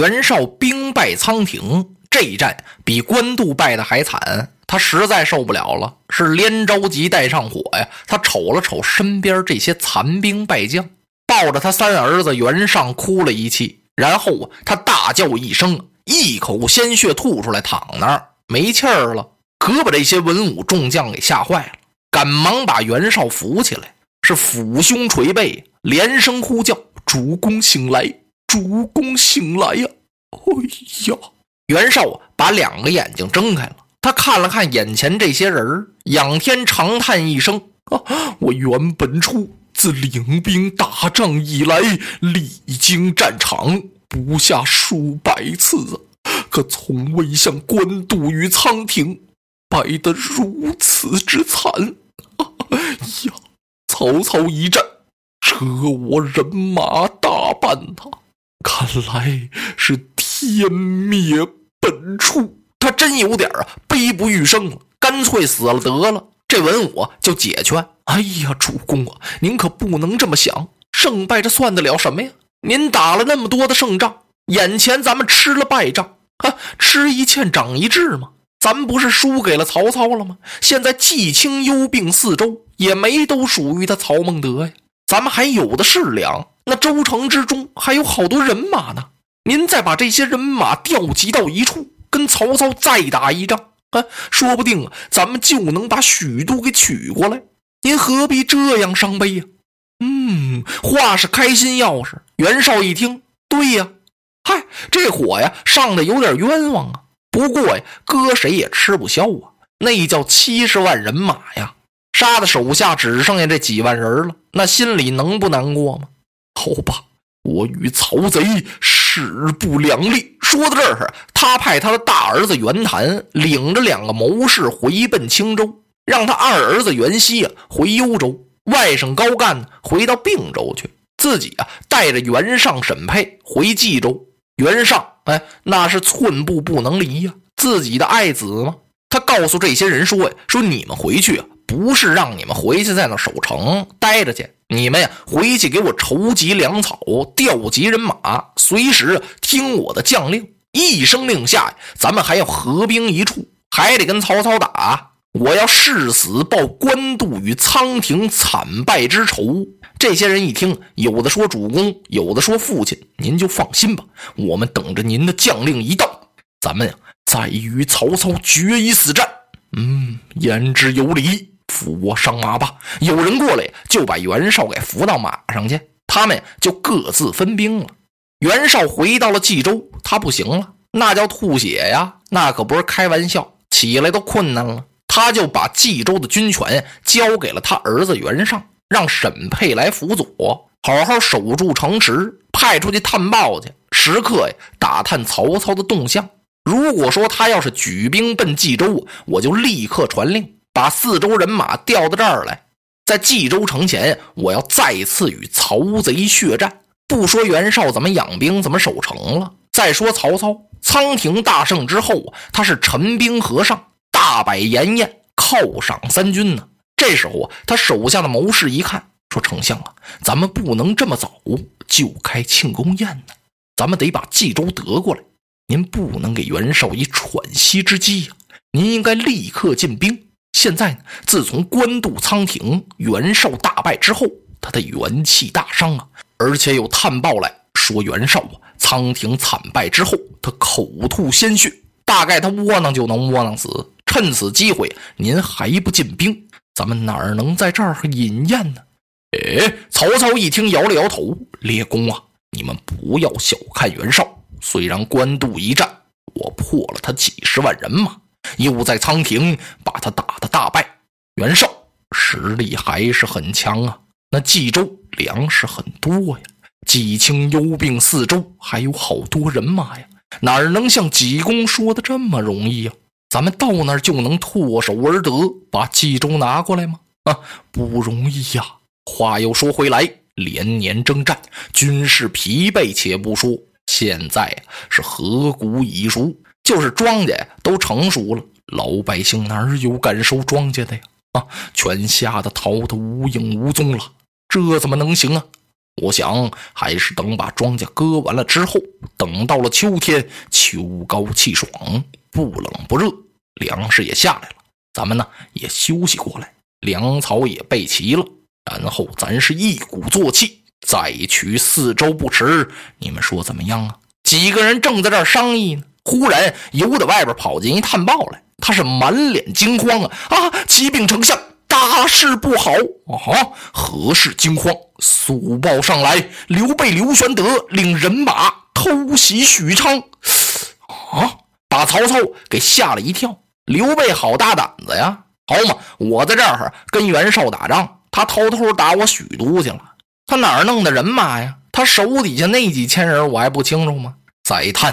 袁绍兵败仓亭，这一战比官渡败的还惨。他实在受不了了，是连着急带上火呀。他瞅了瞅身边这些残兵败将，抱着他三儿子袁尚哭了一气，然后啊，他大叫一声，一口鲜血吐出来，躺那儿没气儿了。可把这些文武众将给吓坏了，赶忙把袁绍扶起来，是抚胸捶背，连声呼叫：“主公醒来，主公醒来呀！”哎呀，袁绍把两个眼睛睁开了。他看了看眼前这些人仰天长叹一声：“啊，我袁本初自领兵打仗以来，历经战场不下数百次啊，可从未像官渡与仓亭败得如此之惨。哎呀，曹操一战，折我人马大半呐！看来是天灭本初。”他真有点啊，悲不欲生了，干脆死了得了。这文武就解劝：“哎呀，主公啊，您可不能这么想，胜败这算得了什么呀？您打了那么多的胜仗，眼前咱们吃了败仗，啊，吃一堑长一智嘛。咱不是输给了曹操了吗？现在季青幽并四周，也没都属于他曹孟德呀。咱们还有的是粮，那州城之中还有好多人马呢。您再把这些人马调集到一处。”跟曹操再打一仗啊，说不定啊，咱们就能把许都给取过来。您何必这样伤悲呀？嗯，话是开心钥匙。袁绍一听，对呀，嗨，这火呀上的有点冤枉啊。不过呀，搁谁也吃不消啊。那叫七十万人马呀，杀的手下只剩下这几万人了，那心里能不难过吗？好吧，我与曹贼势不两立。说到这儿，他派他的大儿子袁谭领着两个谋士回奔青州，让他二儿子袁熙啊回幽州，外甥高干回到并州去，自己啊带着袁尚、沈佩回冀州。袁尚，哎，那是寸步不能离呀，自己的爱子吗。他告诉这些人说呀：“说你们回去啊，不是让你们回去在那守城待着去。”你们呀，回去给我筹集粮草，调集人马，随时听我的将令。一声令下，咱们还要合兵一处，还得跟曹操打。我要誓死报官渡与仓亭惨败之仇。这些人一听，有的说主公，有的说父亲，您就放心吧。我们等着您的将令一到，咱们呀，再与曹操决一死战。嗯，言之有理。扶我上马吧！有人过来，就把袁绍给扶到马上去。他们就各自分兵了。袁绍回到了冀州，他不行了，那叫吐血呀，那可不是开玩笑，起来都困难了。他就把冀州的军权交给了他儿子袁尚，让沈佩来辅佐，好好守住城池，派出去探报去，时刻呀打探曹操的动向。如果说他要是举兵奔冀州，我就立刻传令。把四周人马调到这儿来，在冀州城前，我要再次与曹贼血战。不说袁绍怎么养兵、怎么守城了，再说曹操仓亭大胜之后，他是陈兵河上，大摆筵宴，犒赏三军呢。这时候啊，他手下的谋士一看，说：“丞相啊，咱们不能这么早就开庆功宴呢，咱们得把冀州得过来。您不能给袁绍以喘息之机呀，您应该立刻进兵。”现在呢，自从官渡仓亭袁绍大败之后，他的元气大伤啊，而且有探报来说袁绍啊仓亭惨败之后，他口吐鲜血，大概他窝囊就能窝囊死。趁此机会，您还不进兵，咱们哪能在这儿饮宴呢？哎，曹操一听，摇了摇头：“列公啊，你们不要小看袁绍，虽然官渡一战，我破了他几十万人马。”又在仓亭把他打得大败，袁绍实力还是很强啊。那冀州粮食很多呀，冀青幽并四周还有好多人马呀，哪能像济公说的这么容易呀？咱们到那儿就能唾手而得，把冀州拿过来吗？啊，不容易呀。话又说回来，连年征战，军事疲惫，且不说，现在是河谷已熟。就是庄稼都成熟了，老百姓哪有敢收庄稼的呀？啊，全吓得逃得无影无踪了。这怎么能行啊？我想还是等把庄稼割完了之后，等到了秋天，秋高气爽，不冷不热，粮食也下来了，咱们呢也休息过来，粮草也备齐了，然后咱是一鼓作气再取四周不迟。你们说怎么样啊？几个人正在这儿商议呢，忽然由得外边跑进一探报来，他是满脸惊慌啊啊！启禀丞相。大事不好啊！何事惊慌？速报上来，刘备刘玄德领人马偷袭许昌。啊！把曹操给吓了一跳。刘备好大胆子呀！好嘛，我在这儿跟袁绍打仗，他偷偷打我许都去了。他哪儿弄的人马呀？他手底下那几千人，我还不清楚吗？再探，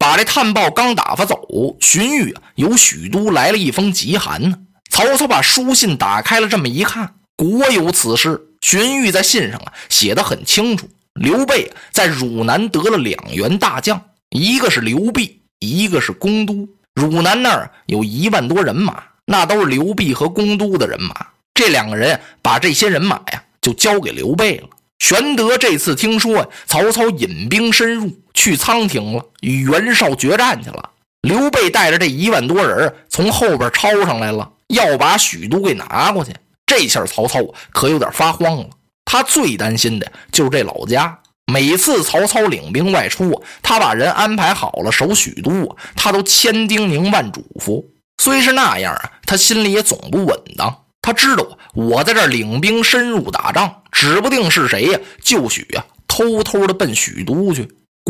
把这探报刚打发走，荀彧由许都来了一封急函呢。曹操把书信打开了，这么一看，果有此事。荀彧在信上啊写的很清楚：刘备在汝南得了两员大将，一个是刘辟，一个是公都。汝南那儿有一万多人马，那都是刘辟和公都的人马。这两个人把这些人马呀就交给刘备了。玄德这次听说曹操引兵深入，去仓亭了，与袁绍决战去了。刘备带着这一万多人从后边抄上来了。要把许都给拿过去，这下曹操可有点发慌了。他最担心的就是这老家。每次曹操领兵外出，他把人安排好了守许都，他都千叮咛万嘱咐。虽是那样啊，他心里也总不稳当。他知道我在这领兵深入打仗，指不定是谁呀，就许啊偷偷的奔许都去。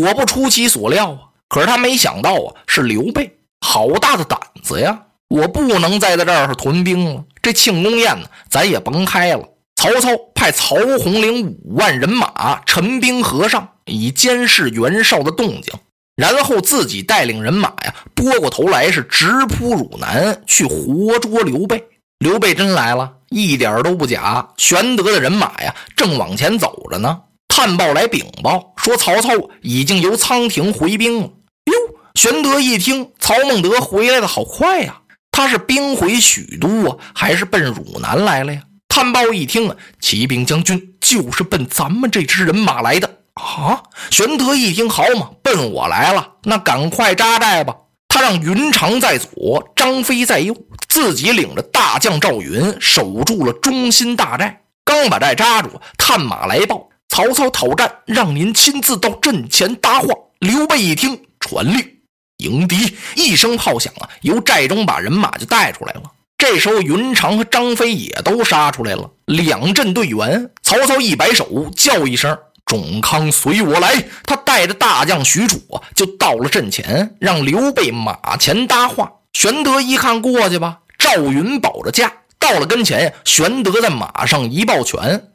果不出其所料啊，可是他没想到啊，是刘备，好大的胆子呀！我不能再在这儿屯兵了，这庆功宴呢，咱也甭开了。曹操派曹洪领五万人马陈兵河上，以监视袁绍的动静，然后自己带领人马呀，拨过头来是直扑汝南，去活捉刘备。刘备真来了，一点都不假。玄德的人马呀，正往前走着呢。探报来禀报说，曹操已经由仓亭回兵了。哟，玄德一听，曹孟德回来的好快呀！他是兵回许都啊，还是奔汝南来了呀？探报一听啊，骑兵将军就是奔咱们这支人马来的啊！玄德一听，好嘛，奔我来了，那赶快扎寨吧！他让云长在左，张飞在右，自己领着大将赵云守住了中心大寨。刚把寨扎住，探马来报：曹操讨战，让您亲自到阵前搭话。刘备一听，传令。迎敌一声炮响啊，由寨中把人马就带出来了。这时候，云长和张飞也都杀出来了，两阵队员。曹操一摆手，叫一声：“仲康，随我来！”他带着大将许褚就到了阵前，让刘备马前搭话。玄德一看，过去吧。赵云保着驾到了跟前，玄德在马上一抱拳：“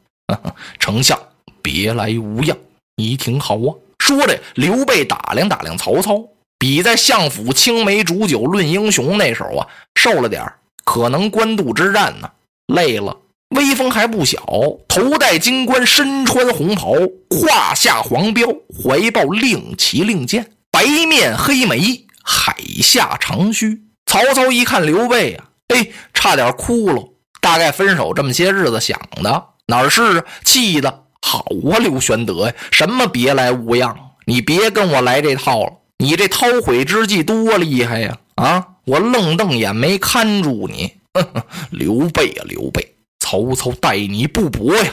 丞 相别来无恙，你挺好啊。”说着，刘备打量打量曹操。比在相府青梅煮酒论英雄那时候啊，瘦了点可能官渡之战呢，累了。威风还不小，头戴金冠，身穿红袍，胯下黄标，怀抱令旗令箭，白面黑眉，海下长须。曹操一看刘备啊，哎，差点哭了。大概分手这么些日子想的，哪是气的？好啊，刘玄德呀，什么别来无恙？你别跟我来这套了。你这韬晦之计多厉害呀！啊，我愣瞪眼没看住你，刘备啊，刘备，曹操待你不薄呀！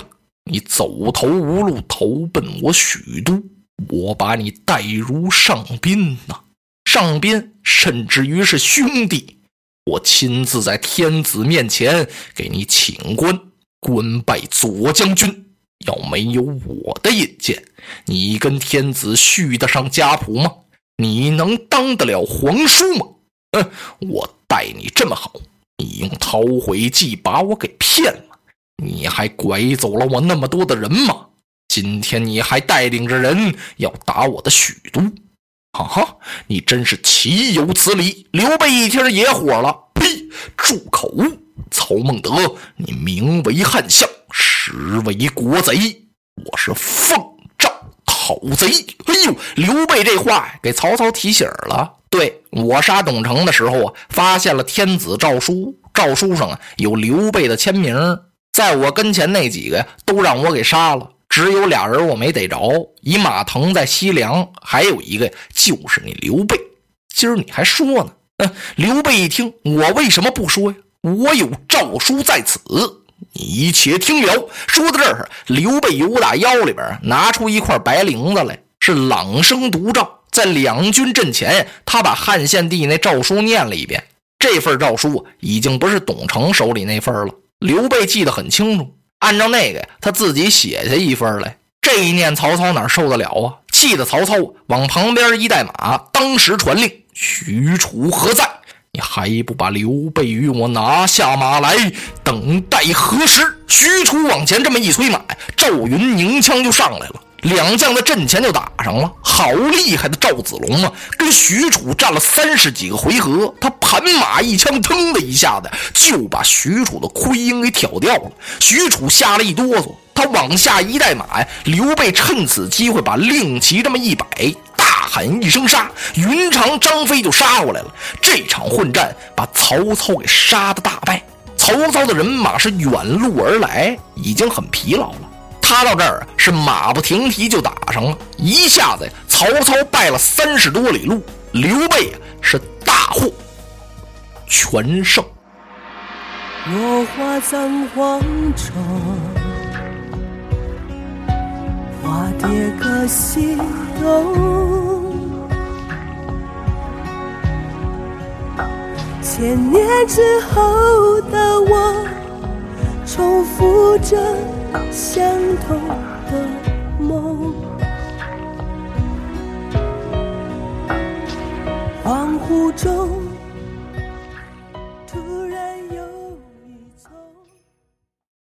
你走投无路，投奔我许都，我把你待如上宾呐，上宾，甚至于是兄弟，我亲自在天子面前给你请官，官拜左将军。要没有我的引荐，你跟天子续得上家谱吗？你能当得了皇叔吗？嗯，我待你这么好，你用韬晦计把我给骗了，你还拐走了我那么多的人马，今天你还带领着人要打我的许都，哈哈，你真是岂有此理！刘备一听也火了，呸！住口！曹孟德，你名为汉相，实为国贼，我是奉。诏讨贼！哎呦，刘备这话给曹操提醒了。对我杀董承的时候啊，发现了天子诏书，诏书上啊有刘备的签名，在我跟前那几个，都让我给杀了，只有俩人我没逮着，一马腾在西凉，还有一个就是你刘备。今儿你还说呢？嗯，刘备一听，我为什么不说呀？我有诏书在此，你且听了。说到这儿，刘备由打腰里边拿出一块白绫子来，是朗声读诏，在两军阵前，他把汉献帝那诏书念了一遍。这份诏书已经不是董承手里那份了，刘备记得很清楚。按照那个呀，他自己写下一份来。这一念，曹操哪受得了啊？气得曹操往旁边一带马，当时传令：“许褚何在？你还不把刘备与我拿下马来？等待何时？”许褚往前这么一催马，赵云拧枪就上来了。两将在阵前就打上了，好厉害的赵子龙啊！跟许褚战了三十几个回合，他盘马一枪，腾的一下子就把许褚的盔缨给挑掉了。许褚吓了一哆嗦，他往下一带马呀。刘备趁此机会把令旗这么一摆，大喊一声杀！云长、张飞就杀过来了。这场混战把曹操给杀的大败。曹操的人马是远路而来，已经很疲劳了。他到这儿是马不停蹄就打上了，一下子曹操败了三十多里路，刘备是大获全胜。落花葬黄冢，化蝶各西东。千年之后的我，重复着。相同的梦，恍惚中。